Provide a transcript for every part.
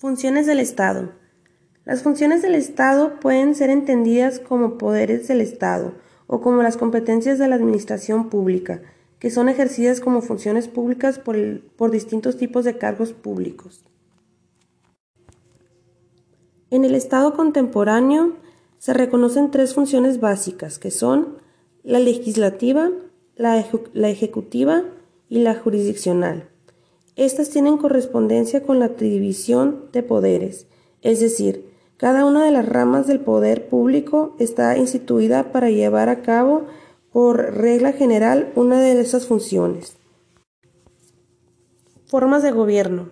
Funciones del Estado. Las funciones del Estado pueden ser entendidas como poderes del Estado o como las competencias de la administración pública, que son ejercidas como funciones públicas por, por distintos tipos de cargos públicos. En el Estado contemporáneo se reconocen tres funciones básicas, que son la legislativa, la, la ejecutiva y la jurisdiccional. Estas tienen correspondencia con la división de poderes, es decir, cada una de las ramas del poder público está instituida para llevar a cabo, por regla general, una de esas funciones. Formas de gobierno.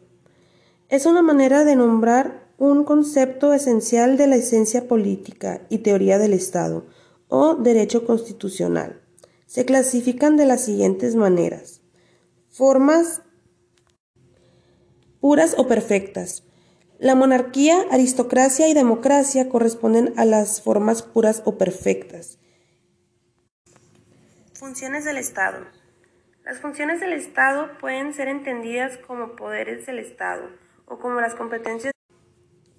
Es una manera de nombrar un concepto esencial de la esencia política y teoría del Estado o derecho constitucional. Se clasifican de las siguientes maneras. Formas puras o perfectas. La monarquía, aristocracia y democracia corresponden a las formas puras o perfectas. Funciones del Estado. Las funciones del Estado pueden ser entendidas como poderes del Estado o como las competencias.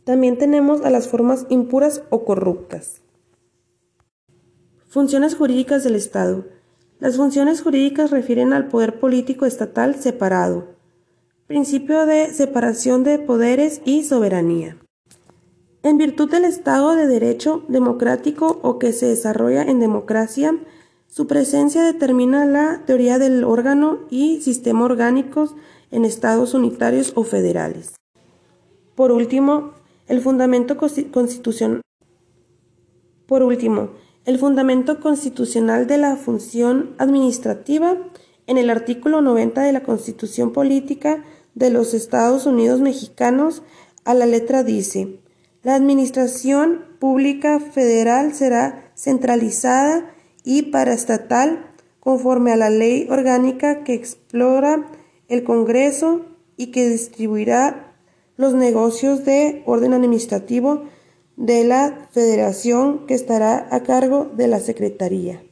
También tenemos a las formas impuras o corruptas. Funciones jurídicas del Estado. Las funciones jurídicas refieren al poder político estatal separado, Principio de separación de poderes y soberanía. En virtud del Estado de Derecho democrático o que se desarrolla en democracia, su presencia determina la teoría del órgano y sistema orgánicos en estados unitarios o federales. Por último, el fundamento constitucional. Por último, el fundamento constitucional de la función administrativa en el artículo 90 de la Constitución Política de los Estados Unidos mexicanos a la letra dice, la administración pública federal será centralizada y paraestatal conforme a la ley orgánica que explora el Congreso y que distribuirá los negocios de orden administrativo de la federación que estará a cargo de la Secretaría.